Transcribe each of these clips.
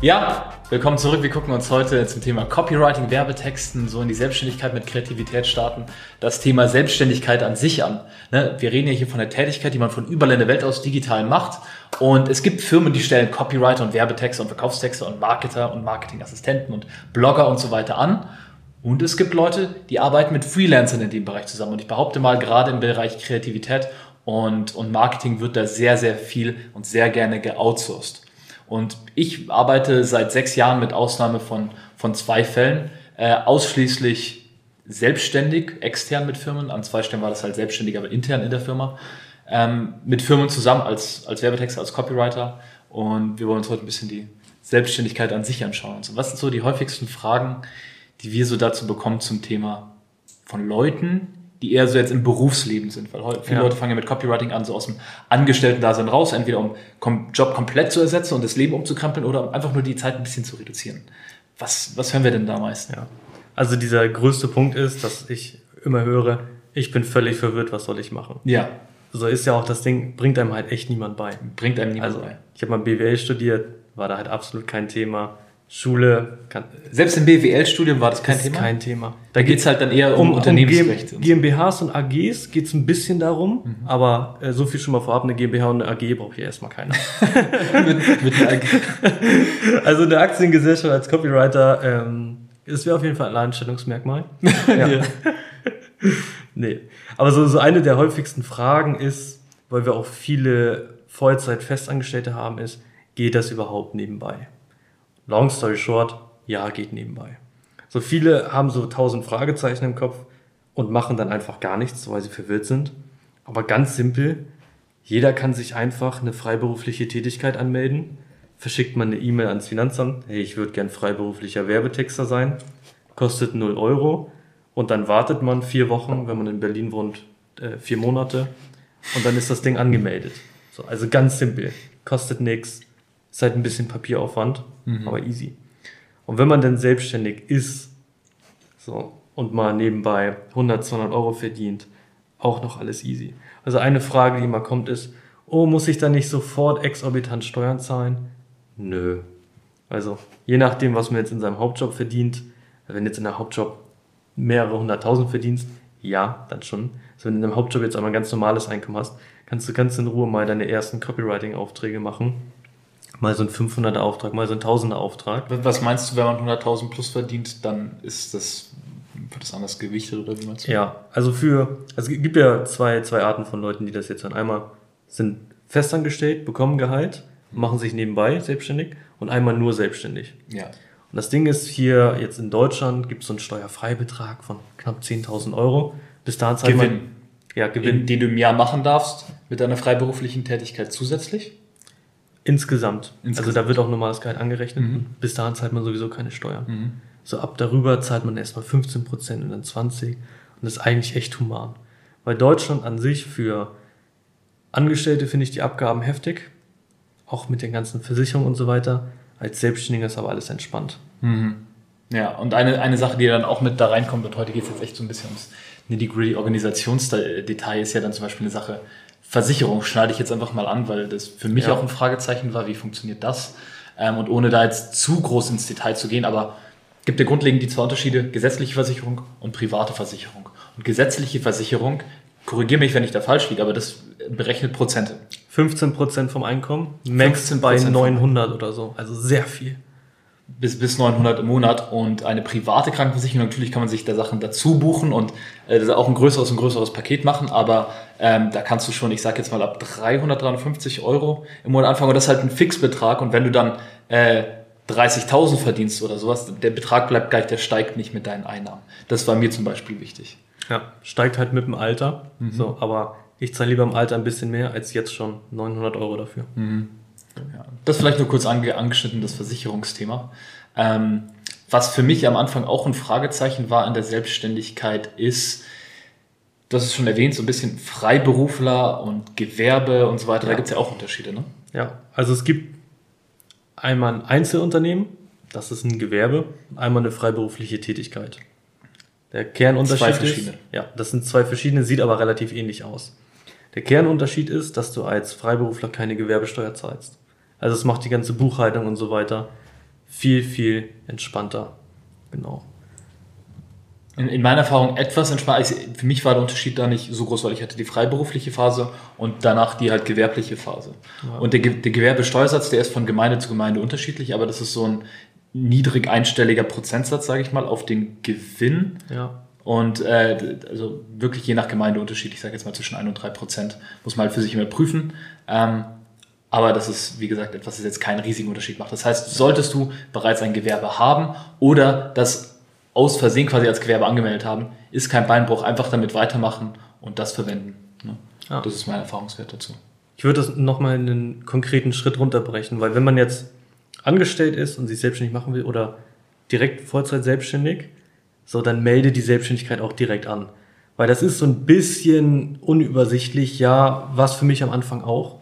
Ja, willkommen zurück. Wir gucken uns heute zum Thema Copywriting, Werbetexten, so in die Selbstständigkeit mit Kreativität starten, das Thema Selbstständigkeit an sich an. Ne, wir reden ja hier von der Tätigkeit, die man von überall in der Welt aus digital macht. Und es gibt Firmen, die stellen Copywriter und Werbetexte und Verkaufstexte und Marketer und Marketingassistenten und Blogger und so weiter an. Und es gibt Leute, die arbeiten mit Freelancern in dem Bereich zusammen. Und ich behaupte mal, gerade im Bereich Kreativität und, und Marketing wird da sehr, sehr viel und sehr gerne geoutsourced. Und ich arbeite seit sechs Jahren mit Ausnahme von, von zwei Fällen äh, ausschließlich selbstständig, extern mit Firmen. An zwei Stellen war das halt selbstständig, aber intern in der Firma. Ähm, mit Firmen zusammen als, als Werbetexter, als Copywriter. Und wir wollen uns heute ein bisschen die Selbstständigkeit an sich anschauen. Und. Was sind so die häufigsten Fragen, die wir so dazu bekommen zum Thema von Leuten, die eher so jetzt im Berufsleben sind, weil viele ja. Leute fangen ja mit Copywriting an, so aus dem Angestellten-Dasein raus, entweder um Job komplett zu ersetzen und das Leben umzukrempeln oder um einfach nur die Zeit ein bisschen zu reduzieren. Was, was hören wir denn da meist? Ja. Also dieser größte Punkt ist, dass ich immer höre, ich bin völlig verwirrt, was soll ich machen? Ja. So ist ja auch das Ding, bringt einem halt echt niemand bei. Bringt einem niemand also, bei. Ich habe mal BWL studiert, war da halt absolut kein Thema Schule. Kann, Selbst im BWL-Studium war das kein ist Thema? kein Thema. Da geht es halt dann eher um, um Unternehmensrecht. Um GmbHs und AGs geht es ein bisschen darum, mhm. aber äh, so viel schon mal vorab, eine GmbH und eine AG braucht hier erstmal keiner. mit, mit einer AG. Also eine Aktiengesellschaft als Copywriter, ähm, das wäre auf jeden Fall ein Alleinstellungsmerkmal. ja. ja. nee. Aber so, so eine der häufigsten Fragen ist, weil wir auch viele Vollzeit-Festangestellte haben, ist, geht das überhaupt nebenbei? Long story short, ja, geht nebenbei. So viele haben so tausend Fragezeichen im Kopf und machen dann einfach gar nichts, weil sie verwirrt sind. Aber ganz simpel, jeder kann sich einfach eine freiberufliche Tätigkeit anmelden. Verschickt man eine E-Mail ans Finanzamt, hey, ich würde gern freiberuflicher Werbetexter sein, kostet 0 Euro und dann wartet man vier Wochen, wenn man in Berlin wohnt, äh, vier Monate und dann ist das Ding angemeldet. So, also ganz simpel, kostet nichts, ist halt ein bisschen Papieraufwand, mhm. aber easy. Und wenn man dann selbstständig ist, so, und mal nebenbei 100, 200 Euro verdient, auch noch alles easy. Also eine Frage, die immer kommt, ist, oh, muss ich dann nicht sofort exorbitant Steuern zahlen? Nö. Also, je nachdem, was man jetzt in seinem Hauptjob verdient, wenn jetzt in der Hauptjob mehrere hunderttausend verdienst, ja, dann schon. Also wenn du in einem Hauptjob jetzt einmal ein ganz normales Einkommen hast, kannst du ganz in Ruhe mal deine ersten Copywriting-Aufträge machen mal so ein 500er Auftrag, mal so ein 1000er Auftrag. Was meinst du, wenn man 100.000 plus verdient, dann ist das, wird das anders gewichtet oder wie meinst du? Ja, also für, also es gibt ja zwei, zwei Arten von Leuten, die das jetzt dann einmal sind festangestellt, bekommen Gehalt, machen sich nebenbei selbstständig und einmal nur selbstständig. Ja. Und das Ding ist hier jetzt in Deutschland gibt es so einen Steuerfreibetrag von knapp 10.000 Euro. Bis dahin zahlt Gewinn. man ja, Gewinn. Den du im Jahr machen darfst mit deiner freiberuflichen Tätigkeit zusätzlich? Insgesamt. Insgesamt. Also da wird auch normales Gehalt angerechnet. Mhm. Bis dahin zahlt man sowieso keine Steuern. Mhm. So ab darüber zahlt man erstmal 15 Prozent und dann 20. Und das ist eigentlich echt human. Weil Deutschland an sich für Angestellte finde ich die Abgaben heftig. Auch mit den ganzen Versicherungen und so weiter. Als Selbstständiger ist aber alles entspannt. Mhm. Ja, und eine, eine Sache, die dann auch mit da reinkommt, und heute geht es jetzt echt so ein bisschen ums nitty-gritty Organisationsdetail, ist ja dann zum Beispiel eine Sache, Versicherung schneide ich jetzt einfach mal an, weil das für mich ja. auch ein Fragezeichen war, wie funktioniert das? Ähm, und ohne da jetzt zu groß ins Detail zu gehen, aber gibt ja grundlegend die zwei Unterschiede, gesetzliche Versicherung und private Versicherung. Und gesetzliche Versicherung, korrigiere mich, wenn ich da falsch liege, aber das berechnet Prozente. 15 Prozent vom Einkommen, max bei 900 oder so, also sehr viel bis, bis 900 im Monat und eine private Krankenversicherung. Natürlich kann man sich da Sachen dazu buchen und äh, auch ein größeres und größeres Paket machen, aber ähm, da kannst du schon, ich sage jetzt mal, ab 300, 350 Euro im Monat anfangen und das ist halt ein Fixbetrag und wenn du dann äh, 30.000 verdienst oder sowas, der Betrag bleibt gleich, der steigt nicht mit deinen Einnahmen. Das war mir zum Beispiel wichtig. Ja, steigt halt mit dem Alter, mhm. so, aber ich zahle lieber im Alter ein bisschen mehr als jetzt schon 900 Euro dafür. Mhm. Ja. Das vielleicht nur kurz ange angeschnitten, das Versicherungsthema. Ähm, was für mich am Anfang auch ein Fragezeichen war in der Selbstständigkeit ist, das ist schon erwähnt, so ein bisschen Freiberufler und Gewerbe und so weiter. Ja. Da gibt es ja auch Unterschiede, ne? Ja, also es gibt einmal ein Einzelunternehmen, das ist ein Gewerbe, einmal eine freiberufliche Tätigkeit. Der Kernunterschied zwei verschiedene. ist, ja, das sind zwei verschiedene, sieht aber relativ ähnlich aus. Der Kernunterschied ist, dass du als Freiberufler keine Gewerbesteuer zahlst. Also es macht die ganze Buchhaltung und so weiter viel, viel entspannter. Genau. In, in meiner Erfahrung etwas entspannter. Für mich war der Unterschied da nicht so groß, weil ich hatte die freiberufliche Phase und danach die halt gewerbliche Phase. Ja. Und der, der Gewerbesteuersatz, der ist von Gemeinde zu Gemeinde unterschiedlich, aber das ist so ein niedrig einstelliger Prozentsatz, sage ich mal, auf den Gewinn. Ja. Und äh, also wirklich je nach Gemeinde unterschiedlich, ich sage jetzt mal zwischen 1 und 3 Prozent, muss man halt für sich immer prüfen. Ähm, aber das ist, wie gesagt, etwas, das jetzt keinen riesigen Unterschied macht. Das heißt, solltest du bereits ein Gewerbe haben oder das aus Versehen quasi als Gewerbe angemeldet haben, ist kein Beinbruch. Einfach damit weitermachen und das verwenden. Ne? Ja. Das ist mein Erfahrungswert dazu. Ich würde das nochmal in einen konkreten Schritt runterbrechen, weil wenn man jetzt angestellt ist und sich selbstständig machen will oder direkt Vollzeit selbstständig, so dann melde die Selbstständigkeit auch direkt an. Weil das ist so ein bisschen unübersichtlich, ja, was für mich am Anfang auch.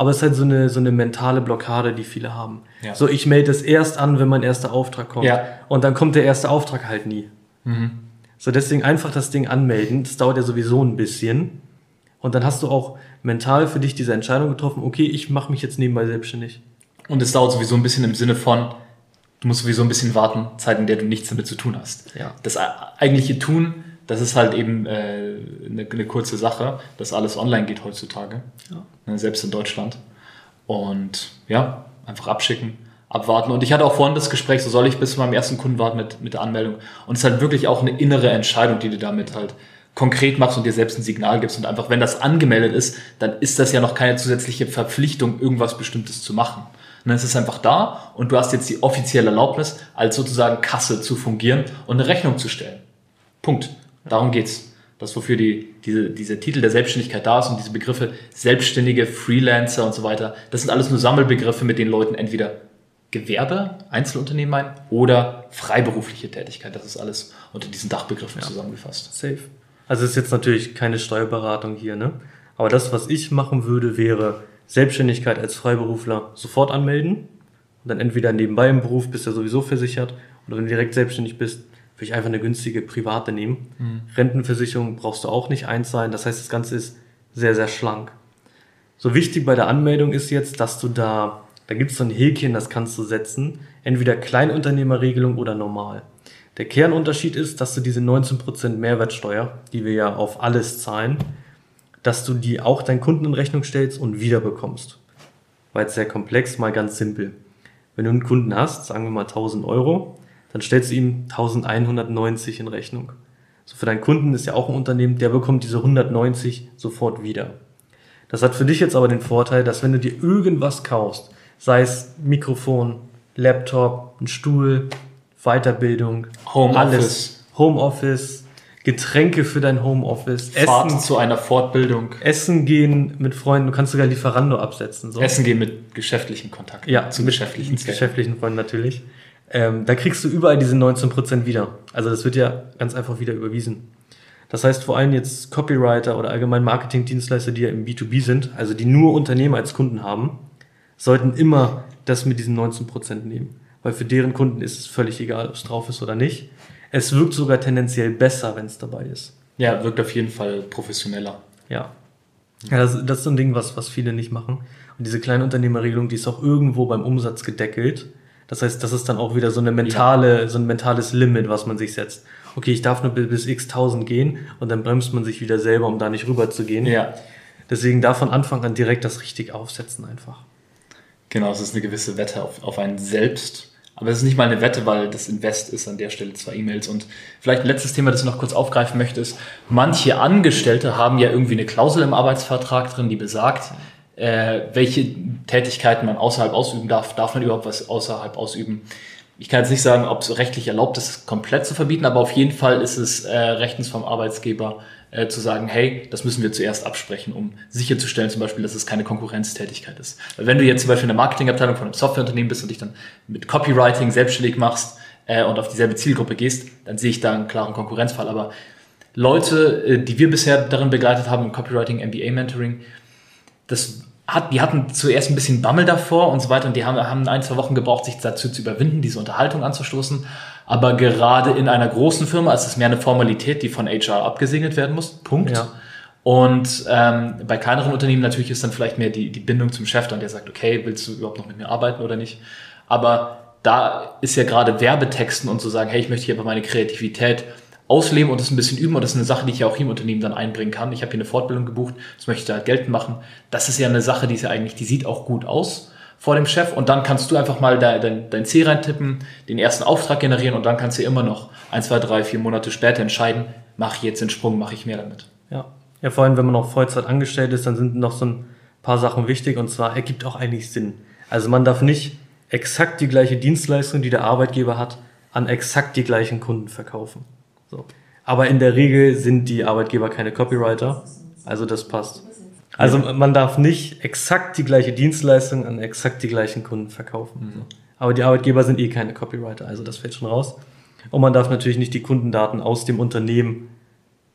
Aber es ist halt so eine, so eine mentale Blockade, die viele haben. Ja. So, ich melde es erst an, wenn mein erster Auftrag kommt. Ja. Und dann kommt der erste Auftrag halt nie. Mhm. So, deswegen einfach das Ding anmelden. Das dauert ja sowieso ein bisschen. Und dann hast du auch mental für dich diese Entscheidung getroffen, okay, ich mache mich jetzt nebenbei selbstständig. Und es dauert sowieso ein bisschen im Sinne von, du musst sowieso ein bisschen warten, Zeit, in der du nichts damit zu tun hast. Ja. Das eigentliche Tun, das ist halt eben äh, eine, eine kurze Sache, dass alles online geht heutzutage, ja. Ne, selbst in Deutschland. Und ja, einfach abschicken, abwarten. Und ich hatte auch vorhin das Gespräch, so soll ich bis zu meinem ersten Kunden warten mit, mit der Anmeldung. Und es ist halt wirklich auch eine innere Entscheidung, die du damit halt konkret machst und dir selbst ein Signal gibst. Und einfach, wenn das angemeldet ist, dann ist das ja noch keine zusätzliche Verpflichtung, irgendwas Bestimmtes zu machen. Und dann ist es einfach da und du hast jetzt die offizielle Erlaubnis, als sozusagen Kasse zu fungieren und eine Rechnung zu stellen. Punkt. Darum geht's. Das, wofür die, diese, dieser Titel der Selbstständigkeit da ist und diese Begriffe Selbstständige, Freelancer und so weiter, das sind alles nur Sammelbegriffe, mit denen Leuten entweder Gewerbe, Einzelunternehmen meinen oder freiberufliche Tätigkeit. Das ist alles unter diesen Dachbegriffen ja. zusammengefasst. Safe. Also ist jetzt natürlich keine Steuerberatung hier, ne? Aber das, was ich machen würde, wäre Selbstständigkeit als Freiberufler sofort anmelden und dann entweder nebenbei im Beruf bist du sowieso versichert oder wenn du direkt selbstständig bist, ich einfach eine günstige private nehmen. Mhm. Rentenversicherung brauchst du auch nicht eins sein. Das heißt, das Ganze ist sehr, sehr schlank. So wichtig bei der Anmeldung ist jetzt, dass du da, da gibt es so ein Häkchen, das kannst du setzen. Entweder Kleinunternehmerregelung oder normal. Der Kernunterschied ist, dass du diese 19% Mehrwertsteuer, die wir ja auf alles zahlen, dass du die auch deinen Kunden in Rechnung stellst und wiederbekommst. War jetzt sehr komplex, mal ganz simpel. Wenn du einen Kunden hast, sagen wir mal 1000 Euro, dann stellst du ihm 1190 in Rechnung. So für deinen Kunden ist ja auch ein Unternehmen, der bekommt diese 190 sofort wieder. Das hat für dich jetzt aber den Vorteil, dass wenn du dir irgendwas kaufst, sei es Mikrofon, Laptop, ein Stuhl, Weiterbildung, Home alles, Homeoffice, Getränke für dein Homeoffice, Fahrt Essen zu einer Fortbildung, Essen gehen mit Freunden, du kannst sogar Lieferando absetzen. So. Essen gehen mit geschäftlichen Kontakten. Ja, zu geschäftlichen, mit geschäftlichen Freunden natürlich. Ähm, da kriegst du überall diese 19% wieder. Also das wird ja ganz einfach wieder überwiesen. Das heißt vor allem jetzt Copywriter oder allgemein Marketingdienstleister, die ja im B2B sind, also die nur Unternehmer als Kunden haben, sollten immer das mit diesen 19% nehmen. Weil für deren Kunden ist es völlig egal, ob es drauf ist oder nicht. Es wirkt sogar tendenziell besser, wenn es dabei ist. Ja, wirkt auf jeden Fall professioneller. Ja. Ja, das, das ist so ein Ding, was, was viele nicht machen. Und diese Kleinunternehmerregelung, die ist auch irgendwo beim Umsatz gedeckelt. Das heißt, das ist dann auch wieder so eine mentale, ja. so ein mentales Limit, was man sich setzt. Okay, ich darf nur bis x tausend gehen und dann bremst man sich wieder selber, um da nicht rüber zu gehen. Ja. Deswegen da von Anfang an direkt das richtig aufsetzen einfach. Genau, es ist eine gewisse Wette auf, auf einen selbst aber es ist nicht mal eine Wette, weil das Invest ist an der Stelle zwei E-Mails. Und vielleicht ein letztes Thema, das ich noch kurz aufgreifen möchte, ist, manche Angestellte haben ja irgendwie eine Klausel im Arbeitsvertrag drin, die besagt, äh, welche Tätigkeiten man außerhalb ausüben darf. Darf man überhaupt was außerhalb ausüben? Ich kann jetzt nicht sagen, ob es rechtlich erlaubt ist, komplett zu verbieten, aber auf jeden Fall ist es äh, rechtens vom Arbeitsgeber äh, zu sagen, hey, das müssen wir zuerst absprechen, um sicherzustellen zum Beispiel, dass es keine Konkurrenztätigkeit ist. Weil wenn du jetzt zum Beispiel in der Marketingabteilung von einem Softwareunternehmen bist und dich dann mit Copywriting selbstständig machst äh, und auf dieselbe Zielgruppe gehst, dann sehe ich da einen klaren Konkurrenzfall. Aber Leute, äh, die wir bisher darin begleitet haben im Copywriting, MBA Mentoring, das hat, die hatten zuerst ein bisschen Bammel davor und so weiter und die haben, haben ein, zwei Wochen gebraucht, sich dazu zu überwinden, diese Unterhaltung anzustoßen. Aber gerade in einer großen Firma ist es mehr eine Formalität, die von HR abgesegnet werden muss. Punkt. Ja. Und ähm, bei kleineren Unternehmen natürlich ist dann vielleicht mehr die, die Bindung zum Chef dann, der sagt, okay, willst du überhaupt noch mit mir arbeiten oder nicht? Aber da ist ja gerade Werbetexten und zu so sagen, hey, ich möchte hier aber meine Kreativität ausleben und das ein bisschen üben und das ist eine Sache, die ich ja auch hier im Unternehmen dann einbringen kann. Ich habe hier eine Fortbildung gebucht, das möchte ich da halt geltend machen. Das ist ja eine Sache, die ist ja eigentlich, die sieht auch gut aus vor dem Chef und dann kannst du einfach mal dein, dein, dein C reintippen, den ersten Auftrag generieren und dann kannst du immer noch ein, zwei, drei, vier Monate später entscheiden, mache ich jetzt den Sprung, mache ich mehr damit. Ja. ja, vor allem, wenn man noch Vollzeit angestellt ist, dann sind noch so ein paar Sachen wichtig und zwar ergibt auch eigentlich Sinn. Also man darf nicht exakt die gleiche Dienstleistung, die der Arbeitgeber hat, an exakt die gleichen Kunden verkaufen. So. Aber in der Regel sind die Arbeitgeber keine Copywriter, also das passt. Also man darf nicht exakt die gleiche Dienstleistung an exakt die gleichen Kunden verkaufen. Mhm. Aber die Arbeitgeber sind eh keine Copywriter, also das fällt schon raus. Und man darf natürlich nicht die Kundendaten aus dem Unternehmen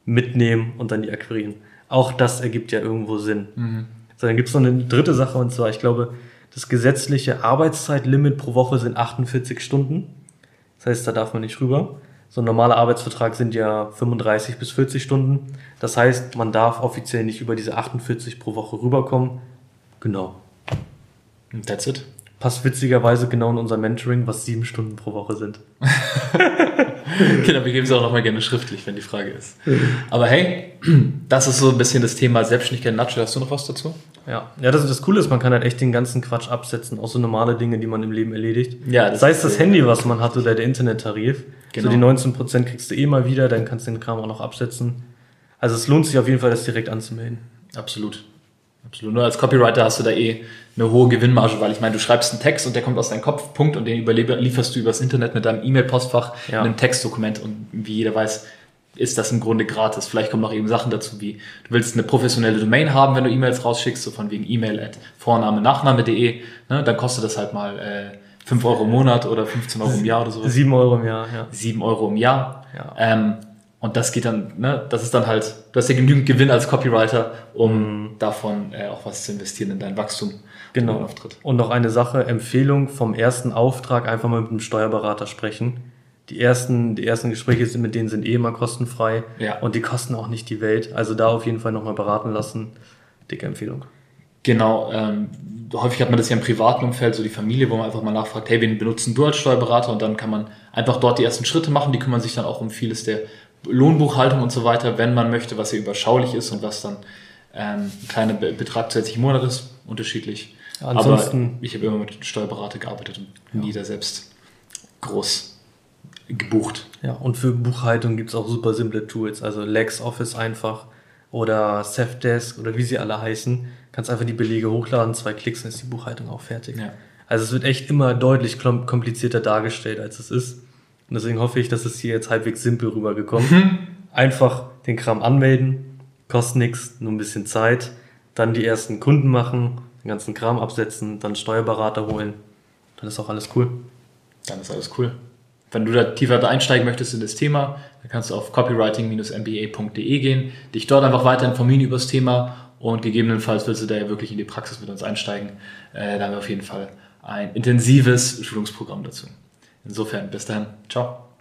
mitnehmen und dann die akquirieren. Auch das ergibt ja irgendwo Sinn. Mhm. So, dann gibt es noch eine dritte Sache und zwar, ich glaube, das gesetzliche Arbeitszeitlimit pro Woche sind 48 Stunden. Das heißt, da darf man nicht rüber. So ein normaler Arbeitsvertrag sind ja 35 bis 40 Stunden. Das heißt, man darf offiziell nicht über diese 48 pro Woche rüberkommen. Genau. That's it. Passt witzigerweise genau in unser Mentoring, was sieben Stunden pro Woche sind. genau, wir geben es auch nochmal gerne schriftlich, wenn die Frage ist. Aber hey, das ist so ein bisschen das Thema Selbstständigkeit in Nutshell. Hast du noch was dazu? Ja, ja das, das Coole ist, man kann halt echt den ganzen Quatsch absetzen, auch so normale Dinge, die man im Leben erledigt. Ja, das Sei es das Handy, was man hat, oder der Internettarif. Genau. So die 19% kriegst du eh mal wieder, dann kannst du den Kram auch noch absetzen. Also es lohnt sich auf jeden Fall, das direkt anzumelden. Absolut. Absolut. Nur als Copywriter hast du da eh eine hohe Gewinnmarge, weil ich meine, du schreibst einen Text und der kommt aus deinem Kopf, Punkt, und den lieferst du übers Internet mit deinem E-Mail-Postfach ja. in einem Textdokument und wie jeder weiß, ist das im Grunde gratis. Vielleicht kommen noch eben Sachen dazu, wie du willst eine professionelle Domain haben, wenn du E-Mails rausschickst, so von wegen E-Mail at Vorname, Nachname.de, ne, dann kostet das halt mal äh, 5 Euro im Monat oder 15 Euro im Jahr oder so. 7 Euro im Jahr, ja. 7 Euro im Jahr. Ja. Ähm, und das geht dann, ne, das ist dann halt, du hast ja genügend Gewinn als Copywriter, um mhm. davon äh, auch was zu investieren in dein Wachstum. Genau. Auftritt. Und noch eine Sache, Empfehlung vom ersten Auftrag einfach mal mit dem Steuerberater sprechen. Die ersten, die ersten Gespräche sind, mit denen sind eh immer kostenfrei. Ja. Und die kosten auch nicht die Welt. Also da auf jeden Fall nochmal beraten lassen. Dicke Empfehlung. Genau, ähm, häufig hat man das ja im privaten Umfeld, so die Familie, wo man einfach mal nachfragt, hey, wen benutzen du als Steuerberater? Und dann kann man einfach dort die ersten Schritte machen, die kümmern sich dann auch um vieles der Lohnbuchhaltung und so weiter, wenn man möchte, was hier überschaulich ist und was dann ähm, ein kleiner Betrag zusätzlich im Monat ist, unterschiedlich. Ja, ansonsten, Aber ich habe immer mit Steuerberater gearbeitet und ja. nie da selbst groß gebucht. Ja, und für Buchhaltung gibt es auch super simple Tools, also LexOffice einfach oder Safdesk oder wie sie alle heißen kannst einfach die Belege hochladen, zwei Klicks, dann ist die Buchhaltung auch fertig. Ja. Also es wird echt immer deutlich komplizierter dargestellt, als es ist. Und deswegen hoffe ich, dass es hier jetzt halbwegs simpel rübergekommen. Mhm. Einfach den Kram anmelden, kostet nichts, nur ein bisschen Zeit, dann die ersten Kunden machen, den ganzen Kram absetzen, dann Steuerberater holen. Dann ist auch alles cool. Dann ist alles cool. Wenn du da tiefer einsteigen möchtest in das Thema, dann kannst du auf copywriting-mba.de gehen, dich dort einfach weiter informieren über das Thema und gegebenenfalls willst du da ja wirklich in die Praxis mit uns einsteigen. Äh, da haben wir auf jeden Fall ein intensives Schulungsprogramm dazu. Insofern, bis dann. Ciao.